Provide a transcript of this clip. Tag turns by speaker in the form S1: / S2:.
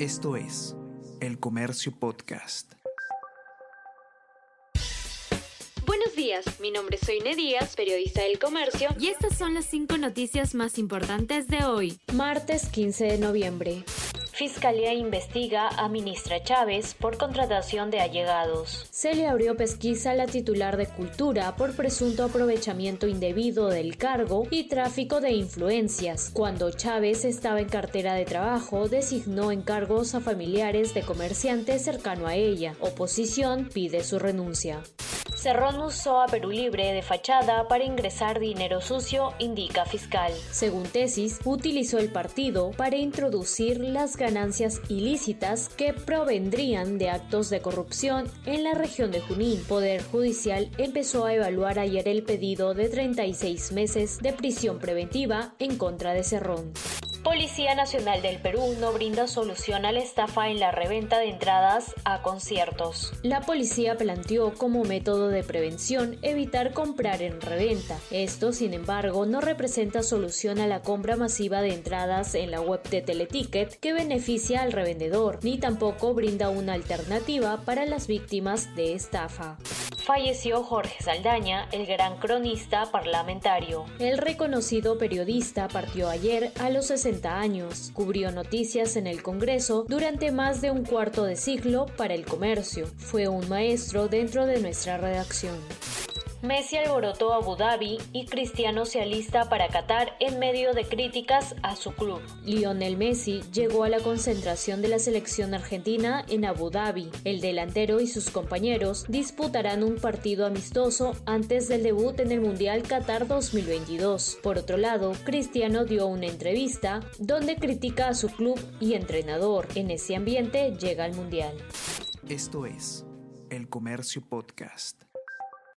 S1: Esto es El Comercio Podcast.
S2: Buenos días, mi nombre es Soine Díaz, periodista del Comercio,
S3: y estas son las cinco noticias más importantes de hoy,
S2: martes 15 de noviembre. Fiscalía investiga a ministra Chávez por contratación de allegados.
S4: Se le abrió pesquisa a la titular de Cultura por presunto aprovechamiento indebido del cargo y tráfico de influencias. Cuando Chávez estaba en cartera de trabajo, designó encargos a familiares de comerciantes cercano a ella. Oposición pide su renuncia.
S2: Cerrón usó a Perú Libre de fachada para ingresar dinero sucio, indica fiscal.
S4: Según tesis, utilizó el partido para introducir las ganancias ilícitas que provendrían de actos de corrupción en la región de Junín. Poder Judicial empezó a evaluar ayer el pedido de 36 meses de prisión preventiva en contra de Cerrón.
S2: Policía Nacional del Perú no brinda solución a la estafa en la reventa de entradas a conciertos.
S4: La policía planteó como método de prevención evitar comprar en reventa. Esto, sin embargo, no representa solución a la compra masiva de entradas en la web de Teleticket que beneficia al revendedor, ni tampoco brinda una alternativa para las víctimas de estafa
S2: falleció Jorge Saldaña, el gran cronista parlamentario.
S4: El reconocido periodista partió ayer a los 60 años. Cubrió noticias en el Congreso durante más de un cuarto de siglo para el comercio. Fue un maestro dentro de nuestra redacción.
S2: Messi alborotó a Abu Dhabi y Cristiano se alista para Qatar en medio de críticas a su club.
S4: Lionel Messi llegó a la concentración de la selección argentina en Abu Dhabi. El delantero y sus compañeros disputarán un partido amistoso antes del debut en el Mundial Qatar 2022. Por otro lado, Cristiano dio una entrevista donde critica a su club y entrenador. En ese ambiente llega al Mundial.
S1: Esto es El Comercio Podcast.